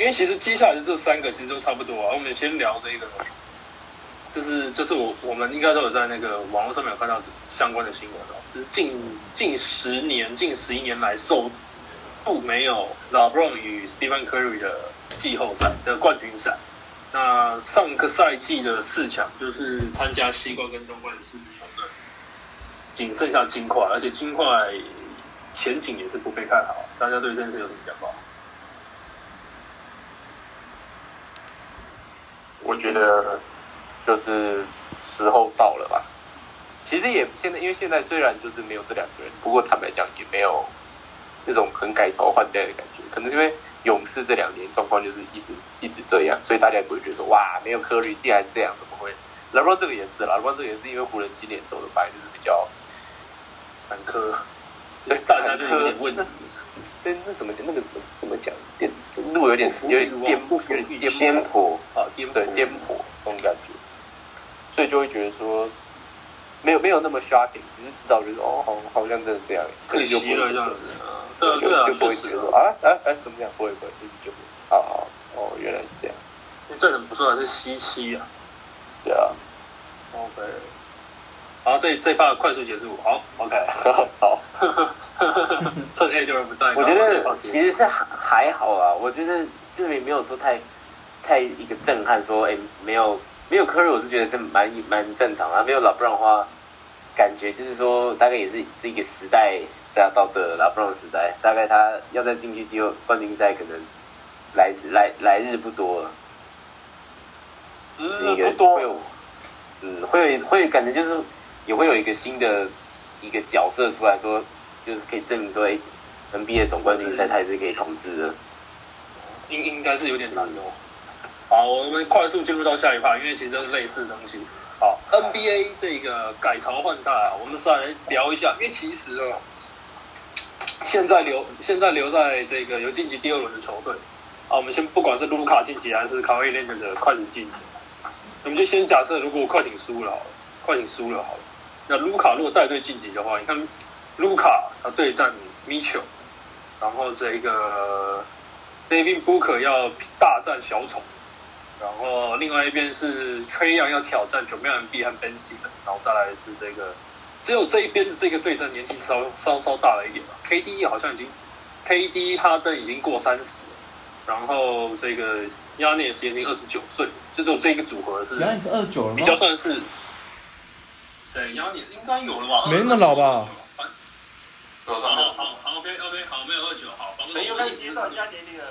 因为其实接下来的这三个其实都差不多啊。我们先聊这个，就是就是我我们应该都有在那个网络上面有看到相关的新闻哦，就是近近十年、近十一年来首度没有 LeBron 与 Stephen Curry 的季后赛的冠军赛。那上个赛季的四强就是参加西冠跟东冠的四支球队，仅剩下金块，而且金块。前景也是不被看好，大家对这件事有什么想法？我觉得就是时候到了吧。其实也现在，因为现在虽然就是没有这两个人，不过坦白讲也没有那种很改朝换代的感觉。可能是因为勇士这两年状况就是一直一直这样，所以大家也不会觉得说哇，没有科里竟然这样，怎么会？老罗这个也是，老罗这个也是因为湖人今年走的白就是比较坎坷。大家就有点问题，对，那怎么那个怎么讲？颠路有点有点颠簸，有点颠簸啊，颠对颠簸这种感觉，所以就会觉得说没有没有那么 shocking，只是知道就是哦，好好像真的这样，可是就不会这样子啊，对对啊，就不会觉得说啊啊啊怎么样？不会不会，就是就是啊啊哦，原来是这样，这人不错，是西西啊，对啊，OK。好，这这趴快速结束。好，OK，好。趁 A 就是不在。我觉得其实是还还好啊。我觉得这里没有说太太一个震撼，说哎没有没有科瑞，我是觉得这蛮蛮正常啊。没有老布朗的话，感觉就是说大概也是这个时代要到这老布朗时代，大概他要再进去季后冠军赛，可能来来来日不多了。日不多。嗯，会会感觉就是。也会有一个新的一个角色出来说，就是可以证明说，哎，NBA 总冠军赛他也是可以统治的。应应该是有点难哦。好，我们快速进入到下一趴，因为其实都是类似的东西。好，NBA 这个改朝换代啊，我们再来聊一下。因为其实哦，现在留现在留在这个有晋级第二轮的球队啊，我们先不管是卢卡晋级还是卡威廉的快艇晋级，我们就先假设如果快艇输了，快艇输了好了。那卢卡如果带队晋级的话，你看卢卡他对战米丘，然后这个 David Booker 要大战小丑，然后另外一边是 Trey Young 要挑战 j o m a n B 和 Ben s i m 然后再来是这个只有这一边的这个对战年纪稍稍稍大了一点吧，KD 好像已经 KD 哈登已经过三十，然后这个 Yanis 已经二十九岁，就只有这个组合是 Yanis 二九了比较算是。对，然后你是应该有了吧？没那么老吧？好好好，OK OK，好，没有二九，好。没有开始介绍人家年龄了。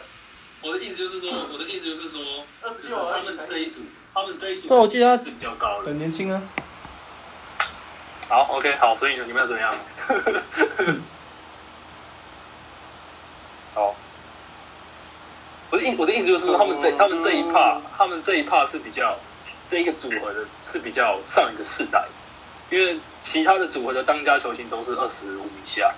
我的意思就是说，我的意思就是说，二十六，他们这一组，他们这一组，对，我记得他是比较高的，很年轻啊。好，OK，好，所以你们要怎么样？好，我的意我的意思就是说，他们这他们这一 part，他们这一 part 是比较这一个组合的是比较上一个世代。因为其他的组合的当家球星都是二十五以下，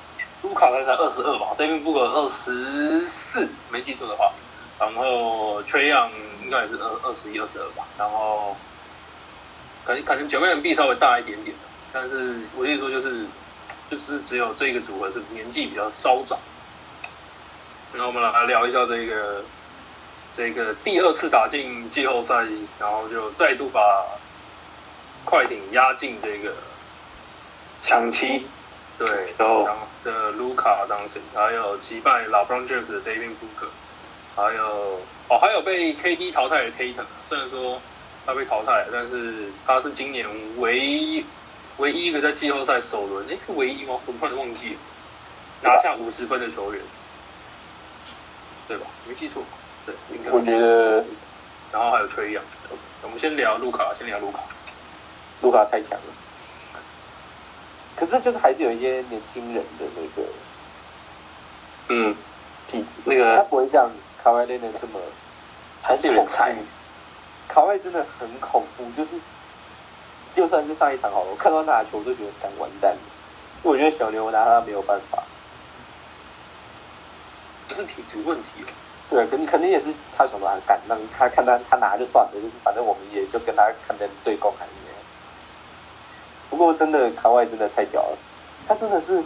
卢卡才才二十二吧，David Booker 二十四，没记错的话，然后 Trey Young 应该也是二二十一、二十二吧，然后可能可能九妹人 B 稍微大一点点但是我跟你说就是就是只有这个组合是年纪比较稍长。那我们来聊一下这个这个第二次打进季后赛，然后就再度把。快艇压进这个抢七，对，然后的卢卡当时，还有击败老 Brown James 的 David Booker，还有哦，还有被 KD 淘汰的 Tatum，虽然说他被淘汰，但是他是今年唯一唯一一个在季后赛首轮，诶，是唯一吗？我突然忘记了，拿下五十分的球员，对吧？没记错，对，应该我觉得，然后还有崔杨，我们先聊卢卡，先聊卢卡。卢卡太强了，可是就是还是有一些年轻人的那个，嗯，体质，那个他不会像卡瓦列那这么，还是有点菜，卡外真的很恐怖，就是就算是上一场好了，我看到他打球我都觉得敢完蛋了，我觉得小牛拿他没有办法。不是体质问题。对，肯定肯定也是他想把敢让他看他他拿就算了，就是反正我们也就跟他看能对攻还是。不过真的卡外真的太屌了，他真的是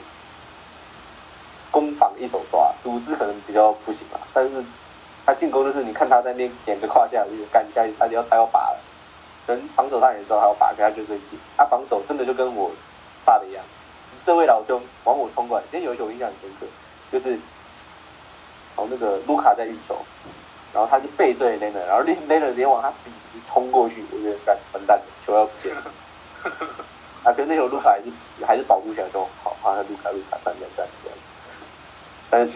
攻防一手抓，组织可能比较不行吧，但是他进攻就是你看他在那边点个胯下就干下去，他要他要拔了，人防守他也知道他要拔，给他就是会进。他防守真的就跟我发的一样，这位老兄往我冲过来，今天有一球我印象很深刻，就是。哦，那个卢卡在运球，然后他是背对雷 r 然后雷雷 r 直接往他笔直冲过去，我觉得干完蛋了，球要不见了。啊，可是那球卢卡还是还是保护起来就好，好像卢卡卢卡站站站这样子。但是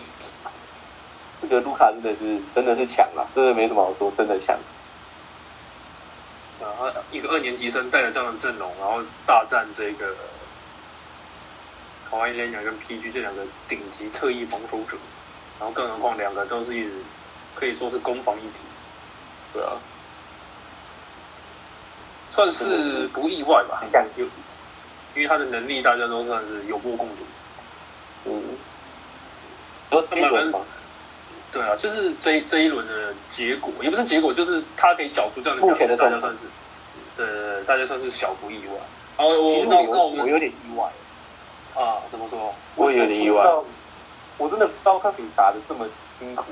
这个卢卡真的是真的是强啊，真的没什么好说，真的强。啊，一个二年级生带着这样的阵容，然后大战这个卡哇伊雷鸟跟 PG 这两个顶级侧翼防守者。然后，更何况两个都是一可以说是攻防一体，对啊，算是不意外吧。像有，因为他的能力大家都算是有目共睹。嗯，多这一轮对啊，就是这这一轮的结果，也不是结果，就是他可以缴出这样的表现，大家算是，呃，大家算是小不意外。然后我那那我我有点意外啊，怎么说？我也有点意外。我真的不知道他可以打的这么辛苦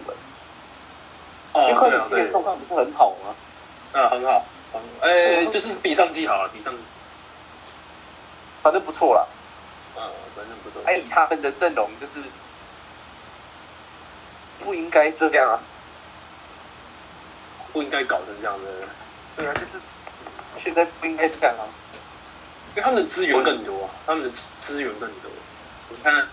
哎，因为快艇今年状况不是很好吗？啊，很好，哎，就是比上季好了，比上，反正不错了，嗯，反正不错。哎，他们的阵容就是不应该这样啊，不应该搞成这样的。对啊，就是现在不应该这样啊，因为他们的资源更多啊，他们的资源更多，你看。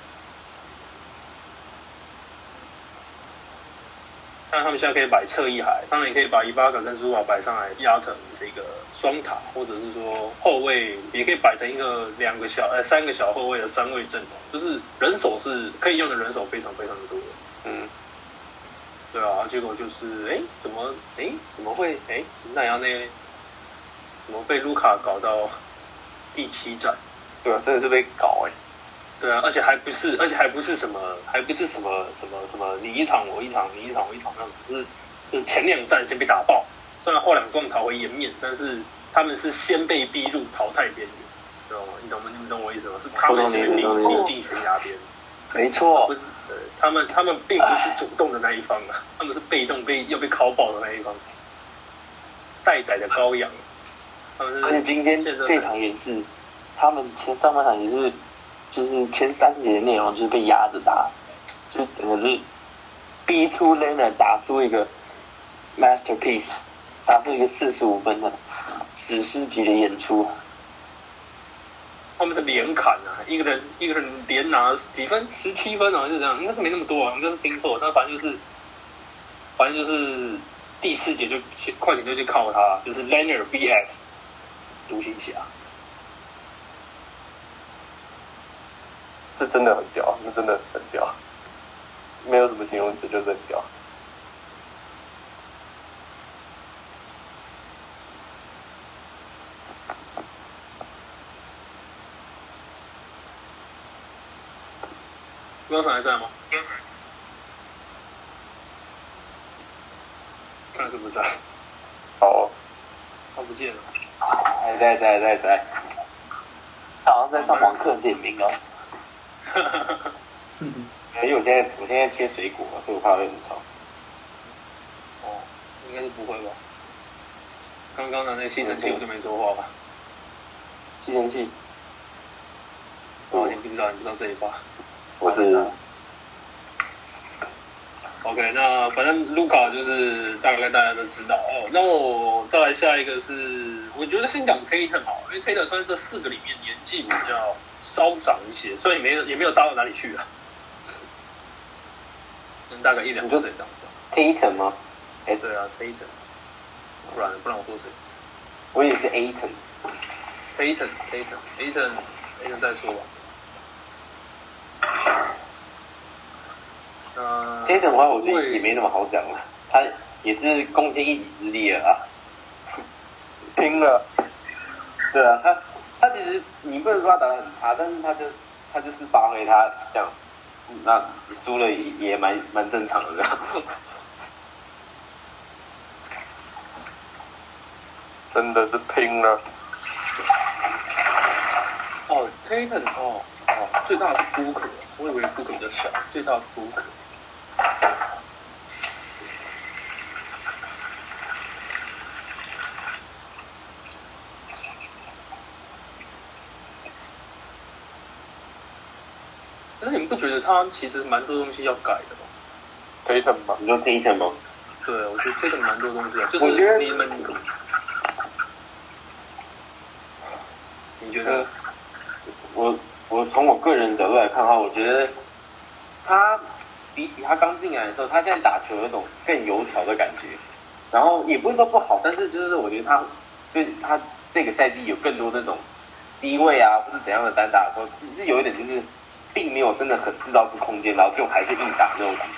那他们现在可以摆侧翼海，当然也可以把伊巴卡跟苏瓦摆上来压成这个双塔，或者是说后卫也可以摆成一个两个小呃三个小后卫的三位阵容，就是人手是可以用的人手非常非常的多。嗯，对啊，结果就是哎怎么哎怎么会哎那样那？怎么被卢卡搞到第七战？对啊，真的是被搞哎。对啊，而且还不是，而且还不是什么，还不是什么什么什么，你一场我一场，你一场我一场那种，是是前两战先被打爆，虽然后两战逃回颜面，但是他们是先被逼入淘汰边缘，知道吗？你懂吗？你们懂我意思吗？是他们先逼逼进悬崖边，没错，他们他们并不是主动的那一方啊，他们是被动被要被烤爆的那一方，待宰的羔羊，而且今天这场也是，他们前上半场也是。就是前三节的内容就是被压着打，就整个是逼出 l e n a 打出一个 masterpiece，打出一个四十五分的史诗级的演出。他们是连砍啊，一个人一个人连拿几分，十七分好啊，就这样，应该是没那么多啊，应该是听错，但反正就是，反正就是第四节就快点就去靠他，就是 l e n a r vs 独行侠。是真的很屌，那真的很屌，没有什么形容词，就是很屌。标准还在吗？看是不在。好，他不见了。还在在在在，好像在上网课点名哦。哈哈哈哈因为我现在我现在切水果，所以我怕会很吵。哦，应该是不会吧？刚刚的那吸尘器我就没说话吧？吸尘器？哦，你不知道，你不知道这一把。我是。OK，那反正卢卡就是大概大家都知道哦。那我再来下一个是，我觉得先讲 a t 好，因为 a t 算是这四个里面年纪比较。稍长一些，所以没有也没有大到哪里去啊，嗯，大概一两岁这样子。Tatum 吗？哎，对啊，Tatum。不然不然我说谁？我也是 Aton。Tatum，Tatum，Tatum，Tatum 再说吧。呃，Tatum 的话，我觉得也没那么好讲了，他也是贡献一己之力了啊。了。对啊，他他其实你不能说他打得很差，但是他就他就是发挥他这样，那输了也也蛮蛮正常的这样。真的是拼了。哦 t a t o n 哦哦，最大的是 Booker，我以为 Booker 比较小，最大的是 Booker。你不觉得他其实蛮多东西要改的吗？Tatum 吗？你说 Tatum 吗？对，我觉得 Tatum 蛮多东西的，就我觉得是你们，你觉得？我我从我个人角度来看的话，我觉得他比起他刚进来的时候，他现在打球有种更油条的感觉。然后也不是说不好，但是就是我觉得他，就是他这个赛季有更多那种低位啊，或者怎样的单打的时候，是是有一点就是并没有真的很制造出空间，然后就还是硬打那种感觉。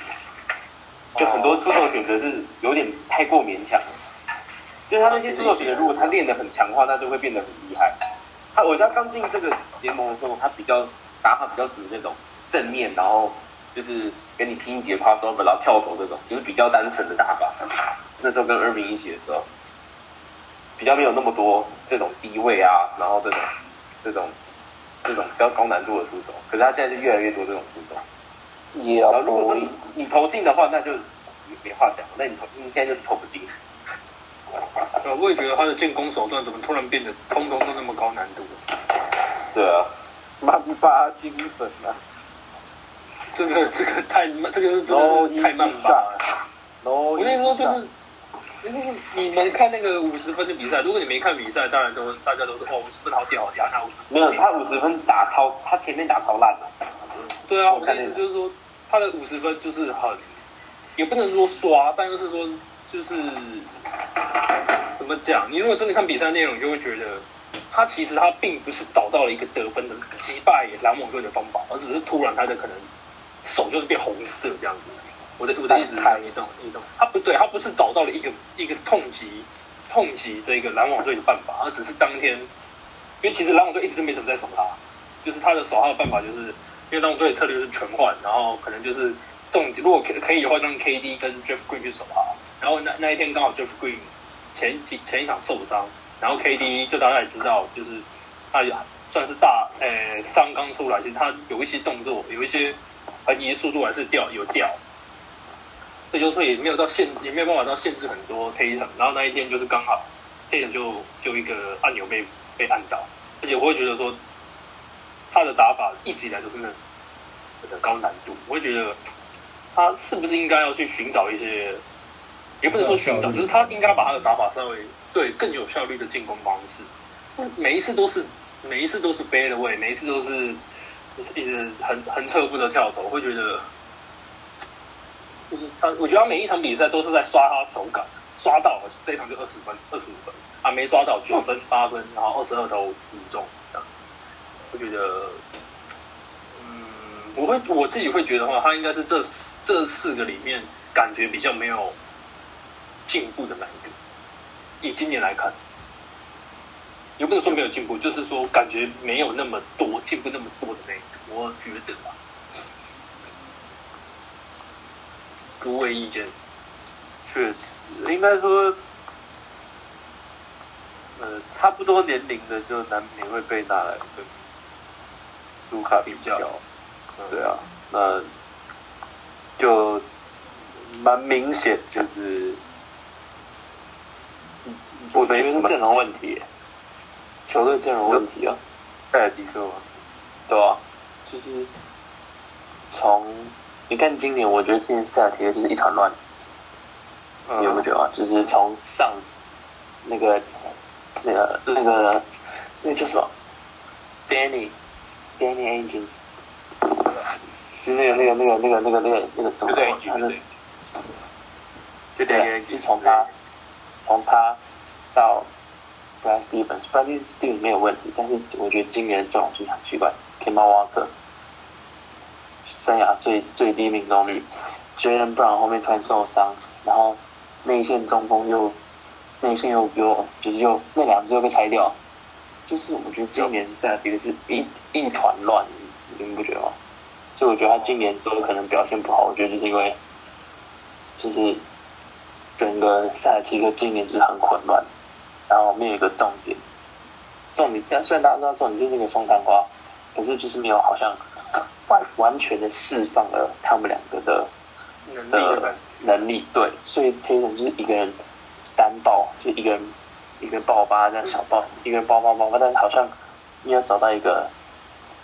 就很多出手选择是有点太过勉强了。就是他那些出手选择，如果他练得很强的话，那就会变得很厉害。他我觉得刚进这个联盟的时候，他比较打法比较属于那种正面，然后就是跟你拼接 pass over，然后跳投这种，就是比较单纯的打法。那时候跟 Irving 一起的时候，比较没有那么多这种低位啊，然后这种这种这种比较高难度的出手。可是他现在是越来越多这种出手。也然后如果说你你投进的话，那就没话讲。那你投你现在就是投不进。呃，我也觉得他的进攻手段怎么突然变得通通都那么高难度？对啊，曼巴精神啊！这个这个太慢，这个是真的是太慢吧了。我我跟你说，就是你们看那个五十分的比赛，如果你没看比赛，当然都大家都是哦五十分好屌好屌，那我没有他五十分打超，他前面打超烂的。对啊，我的意思就是说，他的五十分就是很，也不能说刷，但就是说就是怎么讲？你如果真的看比赛内容，你就会觉得他其实他并不是找到了一个得分的击败篮网队的方法，而只是突然他的可能手就是变红色这样子。我的我的意思是，你懂你懂？他不对，他不是找到了一个一个痛击痛击这个篮网队的办法，而只是当天，因为其实篮网队一直都没怎么在守他，就是他的守他的办法就是，因为篮网队的策略是全换，然后可能就是重如果可可以的话，让 KD 跟 Jeff Green 去守他，然后那那一天刚好 Jeff Green 前几前一场受伤，然后 KD 就大家也知道，就是他也算是大呃伤刚出来，其实他有一些动作，有一些横移速度还是掉有掉。所以就说也没有到限，也没有办法到限制很多 Tatum，然后那一天就是刚好 Tatum 就就一个按钮被被按倒，而且我会觉得说他的打法一直以来都是那很高难度，我会觉得他是不是应该要去寻找一些，也不能说寻找，就是他应该把他的打法稍微对更有效率的进攻方式，每一次都是每一次都是 b 的位，每一次都是一直很很侧步的跳投，会觉得。就是他，我觉得他每一场比赛都是在刷他手感，刷到了这一场就二十分、二十五分，啊没刷到九分、八分，然后二十二投五中，这样，我觉得，嗯，我会我自己会觉得话，他应该是这这四个里面感觉比较没有进步的那一个。以今年来看，也不能说没有进步，就是说感觉没有那么多进步那么多的那一个，我觉得吧。诸位意见，确实，应该说，呃，差不多年龄的就难免会被拿来跟卢卡比较。对啊，那就蛮明显，就是我觉得是阵容问题，球队阵容问题啊。戴尔吉克吗？对啊，就是从你看今年，我觉得今年塞尔提克就是一团乱，嗯。你有没有觉得啊？就是从上那个那个那个那个叫什么，Danny Danny Angels，就是那个那个那个那个那个那个那个怎么就从他从他到 Brad Stevens，Brad Stevens 没有问题，但是我觉得今年的阵容就是很奇怪 e m a Walker 生涯最最低命中率，Jalen Brown 后面突然受伤，然后内线中锋又内线又又就是又那两支又被拆掉，就是我觉得今年塞尔提克是一一团乱，你们不觉得吗？所以我觉得他今年说可能表现不好，我觉得就是因为就是整个赛季的今年就是很混乱，然后没有一个重点，重点但虽然大家知道重点是那个松探花，可是就是没有好像完完全的释放了他们两个的能力的的能力，对，所以 Tatum 就是一个人单爆，就是一个人一个人爆发这样小爆，一个人爆爆爆发，但是好像你要找到一个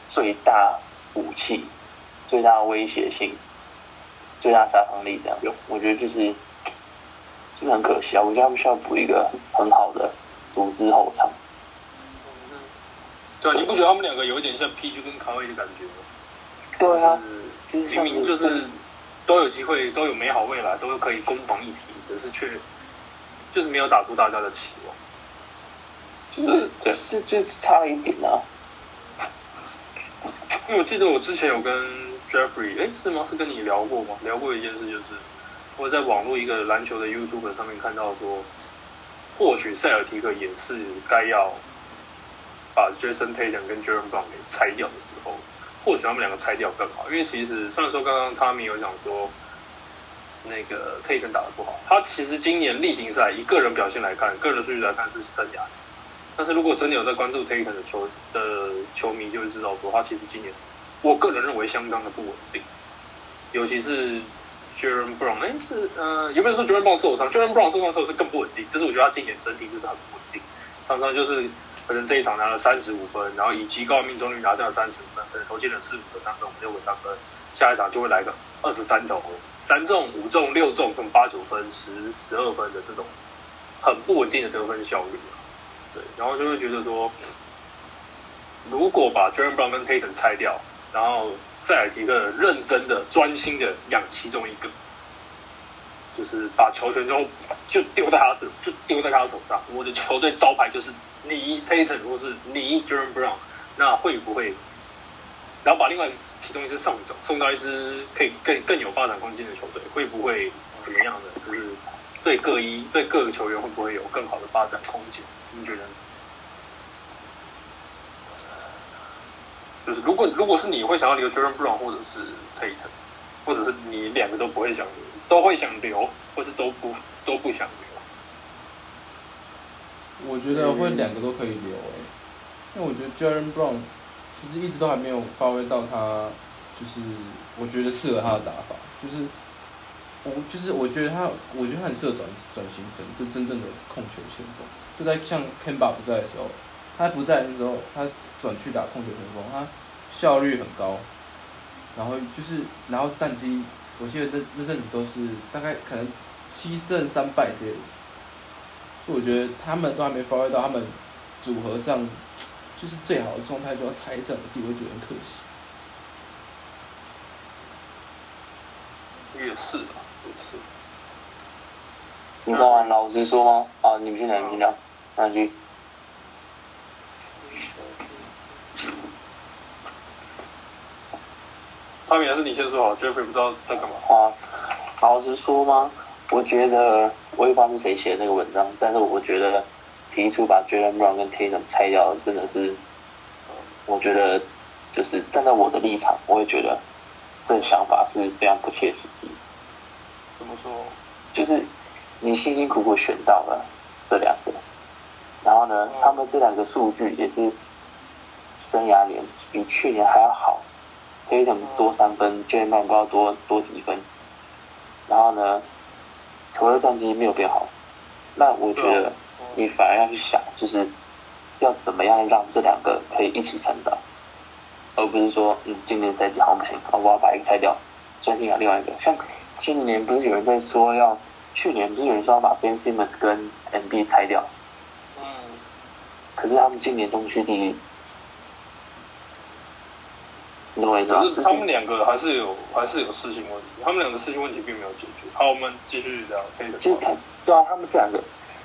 最大武器、最大威胁性、最大杀伤力这样用。我觉得就是就是很可惜啊，我觉得他们需要补一个很好的组织后场。对啊，你不觉得他们两个有一点像 PG 跟卡威的感觉吗？对啊，明明就是都有机会，都有美好未来，都可以攻防一体，可是却就是没有打出大家的期望。就是就是就是差了一点啊。因为我记得我之前有跟 Jeffrey，哎，是吗？是跟你聊过吗？聊过一件事，就是我在网络一个篮球的 YouTube 上面看到说，或许塞尔提克也是该要把 Jason Tatum 跟 Jaren Brown 给拆掉的时候，或许他们两个拆掉更好。因为其实虽然说刚刚他们有讲说，那个 K 跟打得不好，他其实今年例行赛以个人表现来看，个人的数据来看是生涯。但是如果真的有在关注 Tatum 的球的球迷，就会知道说他其实今年，我个人认为相当的不稳定，尤其是 Jaren Brown，哎是呃，有没有说 Jaren Brown 受伤？Jaren Brown 受伤的时候是更不稳定，但是我觉得他今年整体就是很不稳定，常常就是可能这一场拿了三十五分，然后以极高的命中率拿下了三十分，投进了四五个三分、五六个三分，下一场就会来个二十三投，三中、五中、六中，跟八九分、十十二分的这种很不稳定的得分效率。对，然后就会觉得说，如果把 Jaren Brown 跟 Tatum 拆掉，然后塞尔提克认真的、专心的养其中一个，就是把球权就就丢在他手，就丢在他手上。我的球队招牌就是你 Tatum 或是你 Jaren Brown，那会不会？然后把另外其中一支送走，送到一支可以更更有发展空间的球队，会不会怎么样呢？就是对各一对各个球员会不会有更好的发展空间？你觉得？就是如果如果是你会想要留 Jordan Brown 或者是 Tatum，或者是你两个都不会想，都会想留，或是都不都不想留。我觉得会两个都可以留诶、因为我觉得 Jaren Brown 其实一直都还没有发挥到他，就是我觉得适合他的打法，就是我就是我觉得他，我觉得他很适合转转型成就真正的控球前锋，就在像 Kemba 不在的时候，他不在的时候，他转去打控球前锋，他效率很高，然后就是然后战绩，我记得那那阵子都是大概可能七胜三败之类的。就我觉得他们都还没发挥到他们组合上就是最好的状态，就要拆散，我自己会觉得很可惜。也是吧，也是。你知道吗？老实说吗？啊，你们去哪？你们去聊，哪去？他们也是你先说好，Jeffrey 不知道在干嘛。啊，老实说吗？我觉得我也不知道是谁写的那个文章，但是我觉得提出把 Jalen Brown 跟 Tatum 拆掉，真的是，我觉得就是站在我的立场，我也觉得这想法是非常不切实际。怎么说？就是你辛辛苦苦选到了这两个，然后呢，他们这两个数据也是生涯年比去年还要好，Tatum 多三分 j a m n 不知道多多几分，然后呢，球队战绩没有变好，那我觉得你反而要去想，就是要怎么样让这两个可以一起成长，而不是说，嗯，今年赛季好像不行，哦我要把一个拆掉，专心养另外一个，像。今年不是有人在说要，去年不是有人说要把 Ben Simmons 跟 NB 拆掉，嗯，可是他们今年东区第一，你懂我意思吗？这可是他们两个还是有还是有事情问题，他们两个事情问题并没有解决。好，我们继续聊。可以的。就是他，对啊，他们这两个，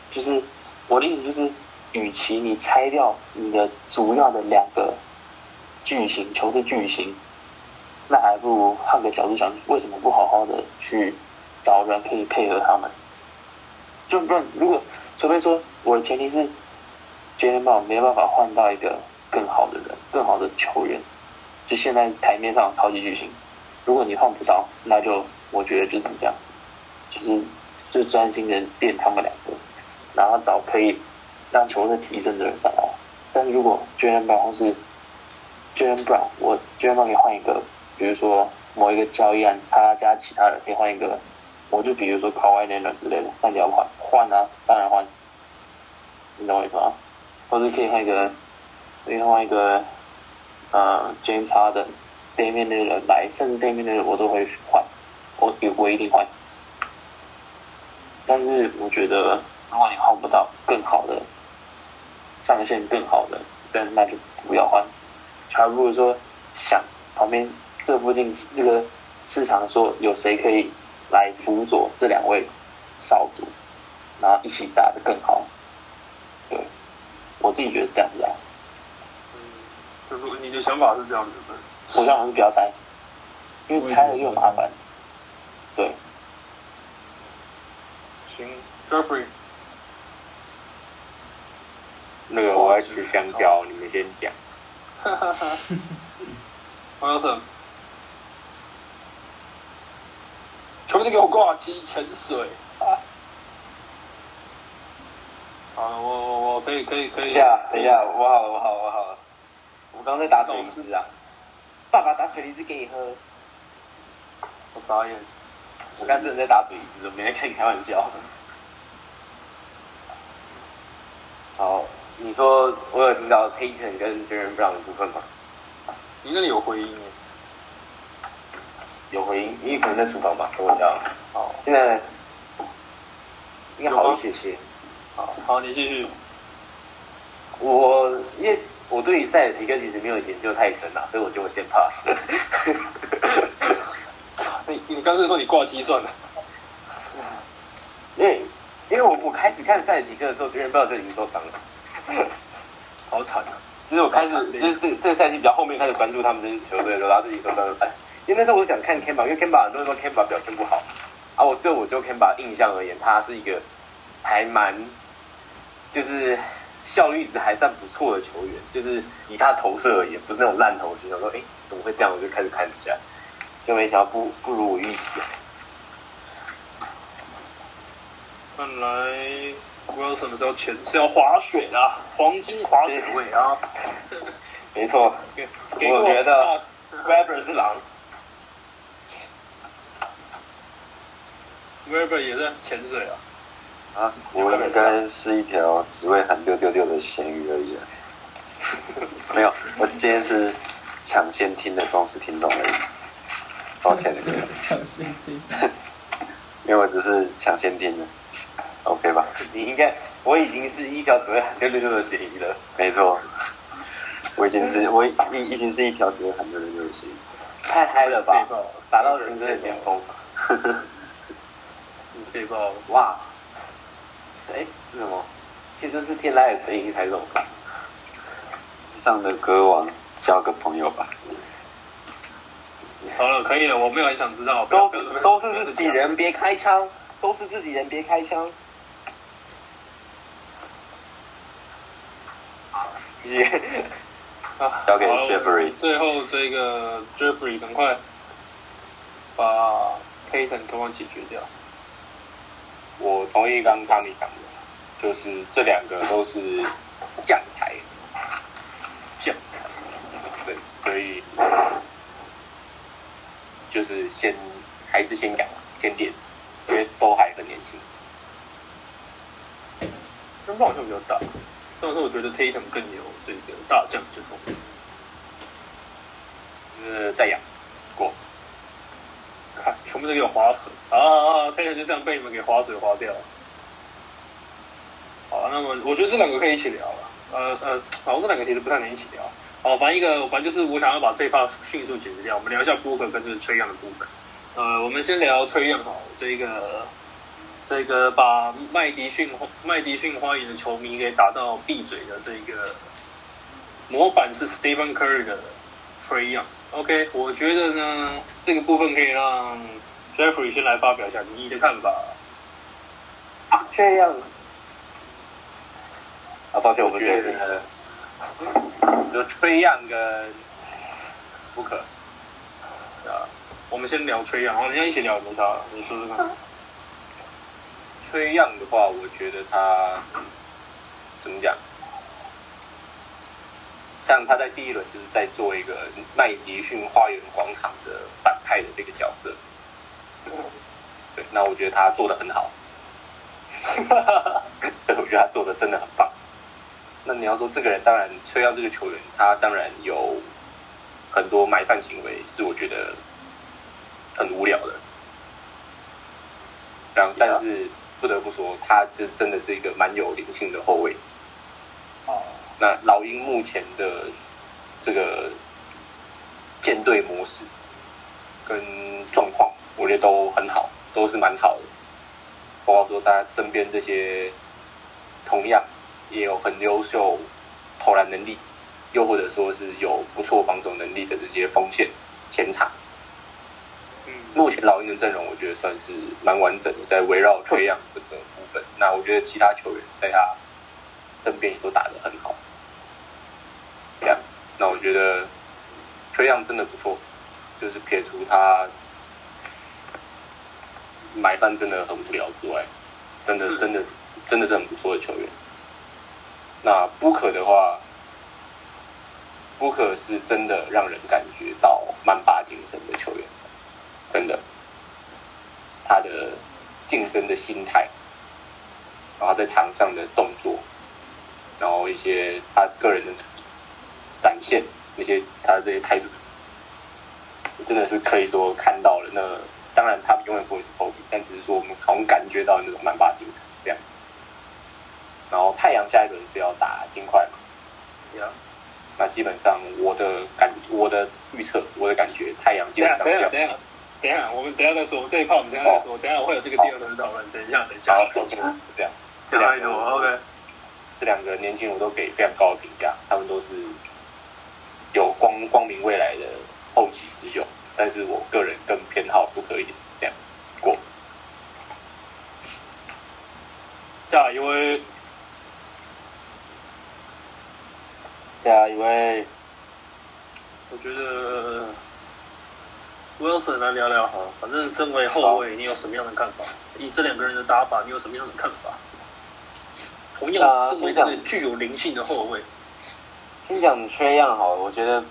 就是我的意思就是，与其你拆掉你的主要的两个巨星球队巨星，那还不如换个角度想，为什么不好好的去找人可以配合他们？就不然，如果除非说我的前提是 a m Brown 没办法换到一个更好的人、更好的球员，就现在台面上超级巨星。如果你换不到，那就我觉得就是这样子，就是就专心的练他们两个，然后找可以让球队提升的人上来。但是如果 j a m Brown 或是 j a m Brown，我 j a m Brown 可以换一个，比如说某一个交易案，他加其他人可以换一个。我就比如说 k a w i l e n a r 之类的，那你要换换啊，当然换，你懂我意思吗？或者可以换一个，可以换一个，呃，James Harden、Damian Lillard 来，甚至 Damian Lillard 我都会换，我我一定换。但是我觉得，如果你换不到更好的上限，更好的，但那就不要换。还不如说想旁边这附近这个市场说有谁可以。来辅佐这两位少主，然后一起打得更好。对，我自己觉得是这样子啊。嗯，就是你的想法是这样子的。我想法是不要拆，因为拆了又麻烦。对。行，Jeffrey。那个我要吃香蕉，你们先讲。哈哈哈。黄先生。全部都给我挂机潜水啊！好，我我我可以可以可以。等一下，等一下，我好了，我好了，我好了。我刚在打水梨子啊！爸爸打水梨子给你喝。我傻眼，我刚真的在打水梨子，我没在跟你开玩笑。好，你说我有听到 Payton 跟 Jaren Brown 的部分吗？你那里有回音有回音，因为可能在厨房吧，我家。好，现在应该好一些些。好，好，你继续。我因为我对于塞尔提克其实没有研究太深啊，所以我就先 pass。你你刚才说你挂机算了？因为因为我我开始看塞尔提克的时候，居然不知道就已经受伤了，好惨啊！就是我开始就是这这个赛季比较后面开始关注他们这支球队的时候，然后就已经受伤了。因为那时候我想看 Kemba，因为 Kemba 很多人说 Kemba 表现不好，啊，我对我就 Kemba 印象而言，他是一个还蛮就是效率值还算不错的球员，就是以他投射而言，不是那种烂投型。我说，哎，怎么会这样？我就开始看一下，就没想到不不如我预期。看来 Wilson 是要潜是要滑水啊，黄金滑水位啊。没错，我觉得 Weber 是狼。Weber 也在潜水啊！啊，我应该是一条只会喊六六六的咸鱼而已。没有，我今天是抢先听的忠实听众而已。抱歉了，抢先听。因为我只是抢先听的，OK 吧？你应该，我已经是一条只会喊六六六的咸鱼了。没错，我已经是我已已经是一条只会喊六六六的咸鱼。太嗨了吧！达到人生的巅峰。可以报哇！哎，是什么？其实是天籁的声音还是什么？上的歌王交个朋友吧。好了，可以了，我没有很想知道。都是都是自己人，别开枪！都是自己人，别开枪！谢谢。啊，交给 Jeffrey。最后这个 Jeffrey，赶快把 Payton 给我解决掉。我同意刚刚汤米讲的，就是这两个都是将才，将才，对，所以就是先还是先养，先练，因为都还很年轻。那好像比较大，但是我觉得 Tatum 更有这个大将之风。呃，再养过。全部都给我划水啊啊！佩特就这样被你们给划水划掉了。好，那么我觉得这两个可以一起聊了。呃呃，好，这两个其实不太能一起聊。好，反正一个，反正就是我想要把这一 part 迅速解决掉。我们聊一下波克跟这个崔样的部分。呃，我们先聊崔样好，这个这个把麦迪逊麦迪逊花园的球迷给打到闭嘴的这个模板是 Stephen Curry 的崔样。OK，我觉得呢，这个部分可以让 Jeffrey 先来发表一下你的看法。这样，啊抱歉，我不觉确定。得就吹样跟不可，啊，我们先聊吹样，我们先一起聊没差，你说说看。吹样的话，我觉得他怎么讲？像他在第一轮就是在做一个麦迪逊花园广场的反派的这个角色，对，那我觉得他做的很好，对，我觉得他做的真的很棒。那你要说这个人，当然吹到这个球员，他当然有很多买饭行为，是我觉得很无聊的。然后，但是不得不说，他是真的是一个蛮有灵性的后卫。哦，那老鹰目前的这个舰队模式跟状况，我觉得都很好，都是蛮好的。包括说他身边这些同样也有很优秀投篮能力，又或者说是有不错防守能力的这些锋线前场。嗯，目前老鹰的阵容，我觉得算是蛮完整的，在围绕缺样这个部分。那我觉得其他球员在他身边也都打得很好，这样子。那我觉得崔样真的不错，就是撇除他买饭真的很无聊之外，真的嗯真的是真的是很不错的球员。那布克的话，布克是真的让人感觉到曼巴精神的球员。真的，他的竞争的心态，然后在场上的动作，然后一些他个人的展现，那些他的这些态度，真的是可以说看到了。那当然，他永远不会是 Kobe，但只是说我们好像感觉到那种曼巴精神这样子。然后太阳下一轮是要打金块嘛？对啊。那基本上我的感，我的预测，我的感觉，太阳基本上是要等一下，等下，我们等一下再说这一块，我们等一下再说，等一下我会有这个第二轮讨论，等一下，等一下好。，OK，这样。这两个，OK。这两个年轻人我都给非常高的评价，他们都是有光光明未来的后起之秀，但是我个人更偏好不可以这样过。下一位，下一位，我觉得 Wilson 来聊聊好了，反正身为后卫，你有什么样的看法？以这两个人的打法，你有什么样的看法？同样啊身为这个具有灵性的后卫，先讲缺样好了，我觉得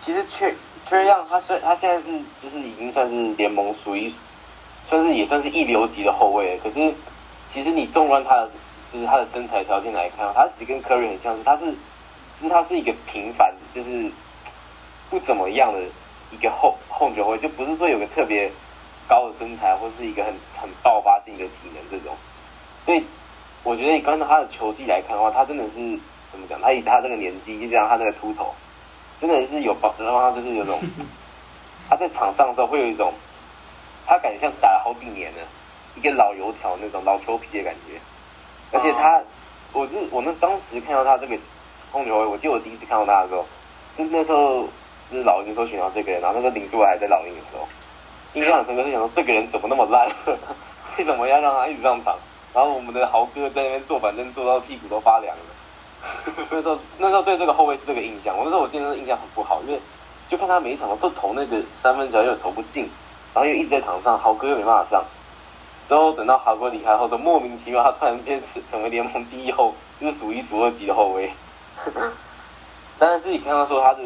其实缺缺样，他虽他现在是就是已经算是联盟属于算是也算是一流级的后卫了，可是其实你纵观他的就是他的身材条件来看，他其实跟 Curry 很像是，他是其实他是一个平凡就是不怎么样的一个后后球卫，就不是说有个特别高的身材或是一个很很爆发性的体能这种，所以我觉得你跟他的球技来看的话，他真的是怎么讲？他以他这个年纪，就加上他那个秃头，真的是有帮让他就是有种 他在场上的时候会有一种，他感觉像是打了好几年了，一个老油条那种老球皮的感觉。而且他，我是我那当时看到他这个控球位，我记得我第一次看到他的时候，就那时候就是老鹰说选到这个人，然后那个林书豪还在老鹰的时候，印象很深刻是想说这个人怎么那么烂，为什么要让他一直上场？然后我们的豪哥在那边坐板凳坐到屁股都发凉了。那时候那时候对这个后卫是这个印象，我那时候我记得印象很不好，因为就看他每一场都投那个三分球又投不进，然后又一直在场上，豪哥又没办法上。之后等到豪哥离开后，都莫名其妙他突然变成成为联盟第一后，就是数一数二级的后卫。但是自己看到说他是，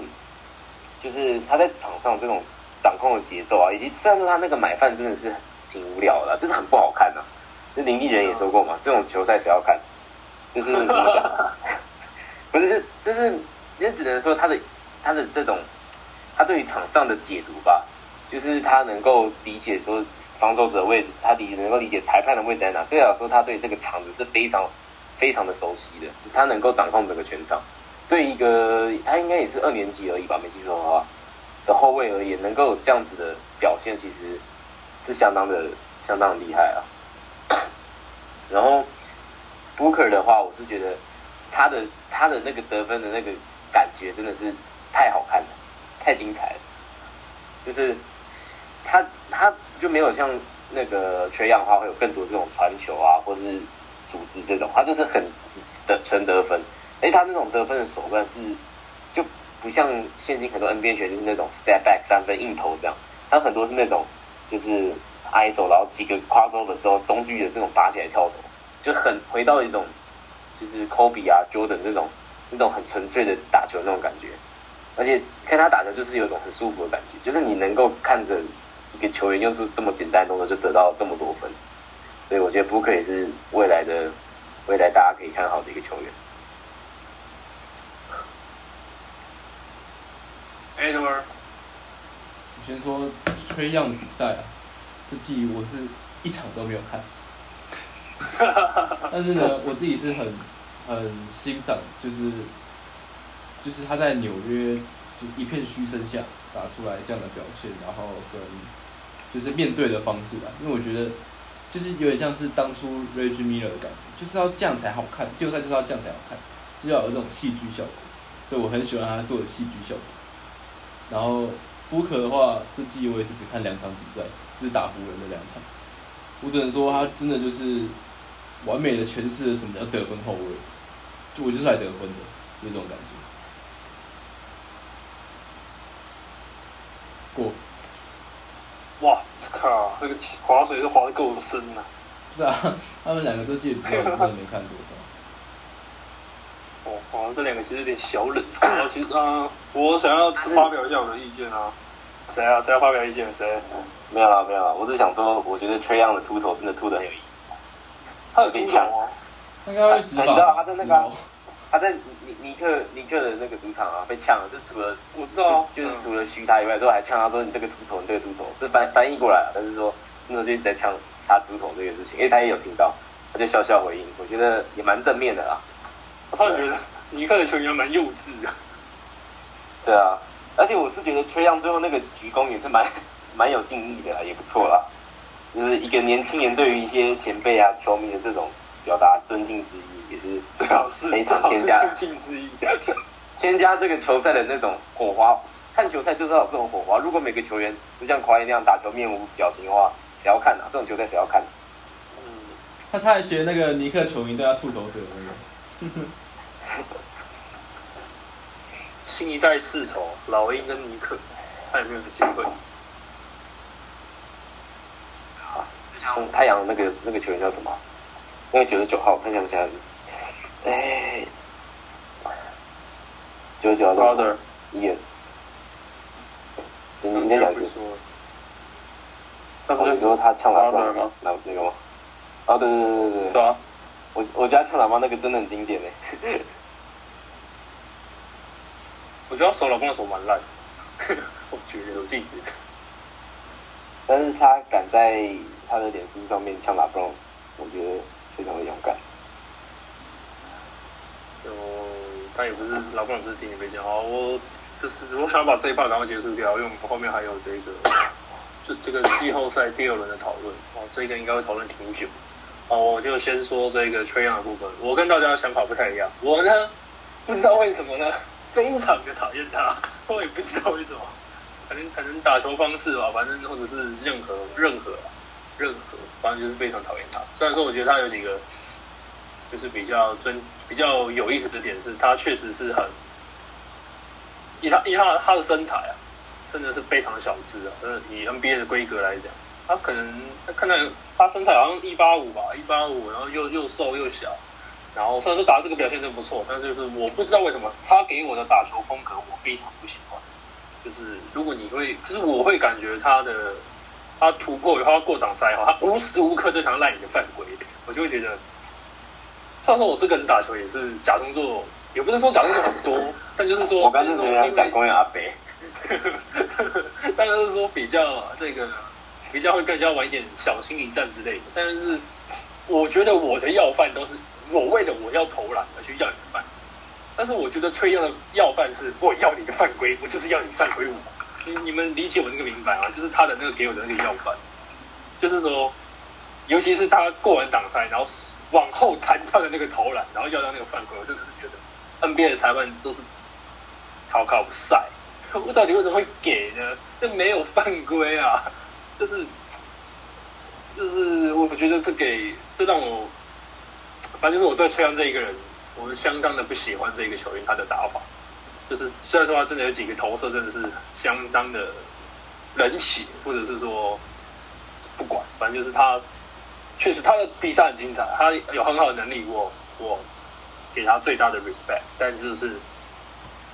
就是他在场上这种掌控的节奏啊，以及虽然说他那个买饭真的是挺无聊的啊，就是很不好看呐、啊。就林立人也说过嘛，这种球赛谁要看？就是怎么讲？不是，就是也只能说他的他的这种他对于场上的解读吧，就是他能够理解说防守者的位置，他理能够理解裁判的位置在哪。对我来说，他对这个场子是非常非常的熟悉的，是他能够掌控整个全场。对一个他应该也是二年级而已吧，没记错的话的后卫而言，能够有这样子的表现，其实是相当的相当的厉害啊。然后 Booker 的话，我是觉得他的他的那个得分的那个感觉真的是太好看了，太精彩了。就是他他就没有像那个缺氧的话，会有更多这种传球啊，或是组织这种，他就是很的纯得分。而且他那种得分的手段是就不像现今很多 NBA 球员就是那种 step back 三分硬投这样，他很多是那种就是 ISO，然后几个胯收了之后中距的这种拔起来跳投，就很回到一种就是 Kobe 啊 Jordan 那种那种很纯粹的打球那种感觉，而且看他打球就是有一种很舒服的感觉，就是你能够看着一个球员用出这么简单动作就得到这么多分，所以我觉得 Booker 也是未来的未来大家可以看好的一个球员。Edward，我先说吹样的比赛啊，这季我是一场都没有看，但是呢，我自己是很很欣赏，就是就是他在纽约就一片嘘声下打出来这样的表现，然后跟就是面对的方式吧，因为我觉得就是有点像是当初 Reggie Miller 的感觉，就是要这样才好看，季后赛就是要这样才好看，就要有这种戏剧效果，所以我很喜欢他做的戏剧效果。然后布克的话，这季我也是只看两场比赛，就是打湖人的两场。我只能说他真的就是完美的诠释了什么叫得分后卫，就我就是来得分的，就这种感觉。过哇靠，那个划水是划的够深呐、不是啊，他们两个这季比赛我真的没看多少。哦，哦，这两个其实有点小冷。我，其实啊、我想要发表一下我的意见啊。谁啊？谁要发表意见？谁？没有啦，没有啦，我只是想说，我觉得吹样的秃头真的秃的很有意思。他有点强哦。他应该会执法。你知道他在那个他在尼尼克尼克的那个主场啊，被呛了，就除了我知道啊，就是就是除了嘘他以外，都还呛他说你这个秃头，你这个秃头，是翻翻译过来了，但是说真的就是在呛他秃头这个事情，因为他也有听到，他就笑笑回应，我觉得也蛮正面的啦。我突然觉得尼克的球员蛮幼稚的。对啊，而且我是觉得崔样最后那个鞠躬也是蛮蛮有敬意的啦，也不错啦。就是一个年轻人对于一些前辈啊、球迷的这种表达尊敬之意，也是最好是非最好是常添加尊敬之意。添加这个球赛的那种火花。看球赛就是要有这种火花。如果每个球员就像夸伊那样打球面无表情的话，谁要看啊？这种球赛谁要看？嗯，他他还学那个尼克球迷对他吐口水那个。新一代世仇，老鹰跟尼克，他有没有机会。就像太阳那个那个球员叫什么？那个九十九号，我想起来了。哎，九十九号 Brother，你你在讲谁？不说。那不哦，是说他呛喇叭吗？那那个吗？哦，对对对对对对，啊，我我觉得他呛喇叭那个真的很经典哎。我觉得他手老公的手蛮烂的。我觉得我自己觉得。但是他敢在他的脸书上面呛喇叭，我觉得非常的勇敢。就，他也不是老公，也不是第一杯讲好，我就是我想把这一趴赶快结束掉，因为我们后面还有这个这这个季后赛第二轮的讨论哦，这个应该会讨论挺久。哦，我就先说这个吹样的部分，我跟大家的想法不太一样。我呢，不知道为什么呢，非常的讨厌他，我也不知道为什么，可能可能打球方式吧，反正或者是任何任何任何，反正就是非常讨厌他。虽然说我觉得他有几个就是比较尊比较有意思的点是，他确实是很以他以他他的身材啊，真的是非常小只啊，呃，以 NBA 的规格来讲，他可能他看到他身材好像一八五吧，一八五，然后又又瘦又小，然后虽然说打这个表现真不错，但是就是我不知道为什么他给我的打球风格我非常不喜欢，就是如果你会，可是我会感觉他的他突破以后他过挡塞哈，他无时无刻都想赖你的犯规，我就会觉得。虽然说我这个人打球也是假动作，也不是说假动作很多，但就是说，我刚才觉得他讲公园阿北，当然是说比较这个比较会跟人家玩一点小心理战之类的。但是我觉得我的要饭都是我为了我要投篮而去要你的饭，但是我觉得崔样的要饭是我要你的犯规，我就是要你犯规我。你你们理解我那个明白吗？就是他的那个给我的那个要饭，就是说，尤其是他过完挡拆，然后往后弹跳的那个投篮，然后要到那个犯规，我真的是觉得 NBA 的裁判都是考考不赛。我到底为什么会给呢？这没有犯规啊，就是就是我觉得这给这让我，反正就是我对崔阳这一个人我是相当的不喜欢这一个球员他的打法，就是虽然说他真的有几个投射真的是相当的冷血，或者是说不管，反正就是他确实他的比赛很精彩，他有很好的能力，我我给他最大的 respect，但就是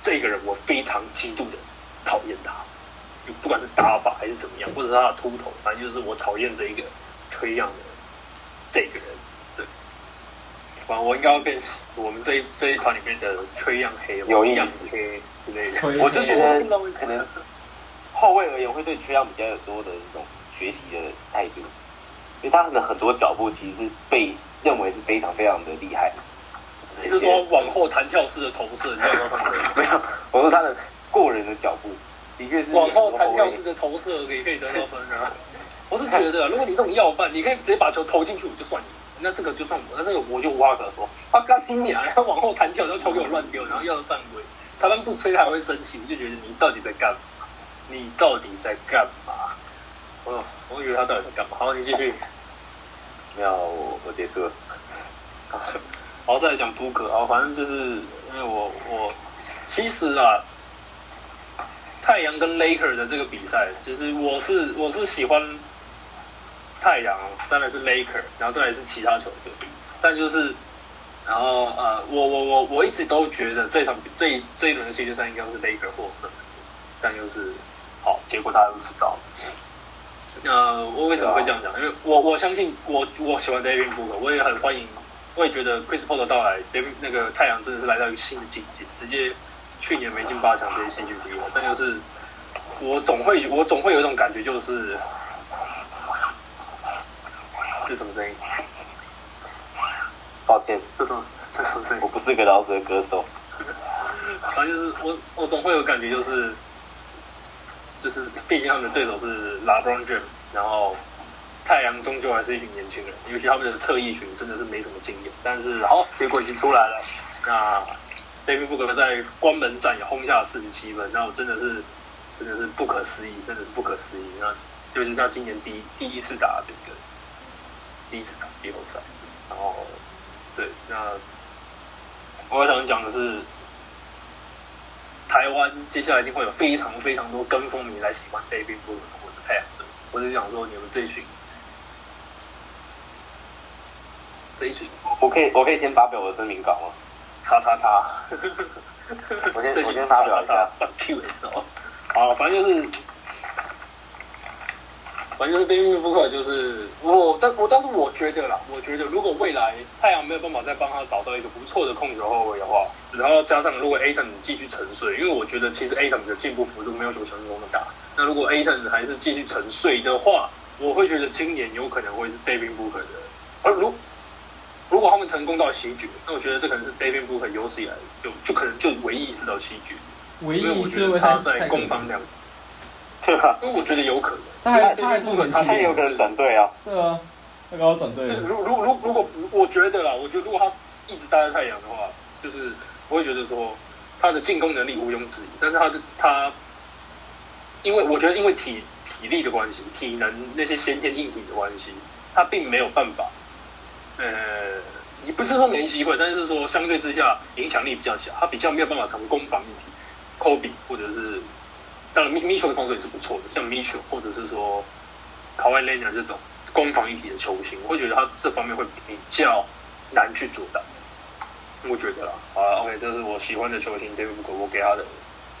这个人我非常极度的讨厌他，不管是打法还是怎么样，或者是他的秃头，反正就是我讨厌这一个推样的这个人。我应该要变我们这一这一团里面的吹样黑，样有意思黑之类的。我就觉得可能后卫而言会对缺氧比较有多的一种学习的态度，因为他的很多脚步其实是被认为是非常非常的厉害。你是说往后弹跳式的投射？你知道吗？没有？我说他的过人的脚步的确是往后弹跳式的投射也可以得到分啊。我是觉得，如果你这种要饭，你可以直接把球投进去，我就算你。那这个就算我，那这个我就无话可说。他刚听你啊，然后往后弹跳，然后球给我乱丢，然后要的犯规，裁判不吹他还会生气，我就觉得你到底在干嘛？你到底在干嘛？我我以为他到底在干嘛？好，你继续。没有，我我结束了。然后再来讲扑克啊，反正就是因为我我其实啊，太阳跟 Laker 的这个比赛，其实我是我是喜欢太阳，再来是 Laker，然后再来是其他球队，但就是然后呃，我我我我一直都觉得这场这一这一轮的系列赛应该是 Laker 获胜，但就是好，结果大家都知道。那我为什么会这样讲？因为我我相信我我喜欢 David Booker，我也很欢迎，我也觉得 Chris Paul 的到来，David 那个太阳真的是来到一个新的境界，直接去年没进八强直接戏剧第一了。但就是我总会我总会有一种感觉，就是这是什么声音？抱歉，这是什么？这是什么声音我？不是个饶舌歌手。反正就是我我总会有感觉，就是就是，毕竟他们的对手是 LeBron James，然后太阳终究还是一群年轻人，尤其他们的侧翼群真的是没什么经验。但是好，结果已经出来了。那 David Booker 在关门战也轰下四十七分，那我真的是真的是不可思议，真的是不可思议。那尤其是他今年第一第一次打这个第一次打季后赛，然后对，那我想讲的是。台湾接下来一定会有非常非常多跟风迷来喜欢 David Booker 或者太阳队。我只想说，你们这一群，这一群我可以我可以先发表我的声明稿吗？叉叉叉，我先我先发表一下。放 Q 的时候，好，反正就是，反正就是 David Booker 就是我，但我但是我觉得啦，我觉得如果未来太阳没有办法再帮他找到一个不错的控球后卫的话，然后加上如果 Aton 继续沉睡，因为我觉得其实 Aton 的进步幅度没有想象中的大。那如果 Aton 还是继续沉睡的话，我会觉得今年有可能会是 David Booker 的。而如如果他们成功到西决，那我觉得这可能是 David Booker 有史以来就就可能就唯一一次到西决，唯一一次他在攻防两，对吧？因为我觉得有可能。他还他还这么年轻，他也有可能转队啊。对啊，他刚好转队就是，如如如如果我觉得啦，我觉得如果他一直待在太阳的话，就是我会觉得说他的进攻能力毋庸置疑，但是他的他，因为我觉得因为体体力的关系，体能那些先天硬体的关系，他并没有办法，呃，你不是说没机会，但是说相对之下影响力比较小，他比较没有办法成功防一体，Kobe 或者是当然 Mi Mitchell 的防守也是不错的，像 Mitchell 或者是说 Kawhi Leonard 这种攻防一体的球星，我会觉得他这方面会比较难去做到。我觉得啦，好了，OK，这是我喜欢的球星 David 如果我给他的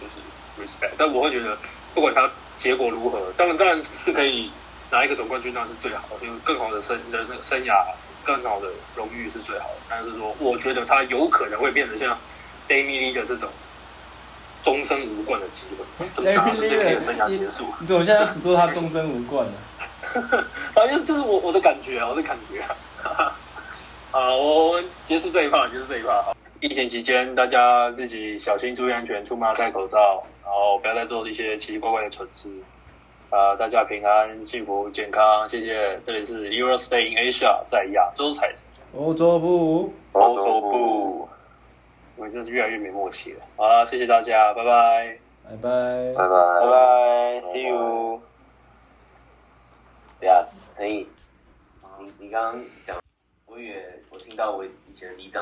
就是 respect，但我会觉得不管他结果如何，当然当然是可以拿一个总冠军，那是最好的，有更好的生的那个生涯，更好的荣誉是最好的。但是说，我觉得他有可能会变得像 Damian Lee 的这种终身无冠的机会，怎么讲？David 是 Lee 这个生涯结束。你怎么现在只做他终身无冠呢？反 正就是我我的感觉啊，我的感觉啊。啊，我们结束这一趴，结束这一趴。好疫情期间，大家自己小心注意安全，出门要戴口罩，然后不要再做一些奇奇怪怪的蠢事。啊、大家平安、幸福、健康，谢谢。这里是 Euro Stay in Asia，在亚洲采子，欧洲部，欧洲部。我们真是越来越没默契了。好了，谢谢大家，拜拜。拜拜。拜拜拜拜，See you。对啊，陈毅，你你刚刚讲，我也我听到我以前的里长。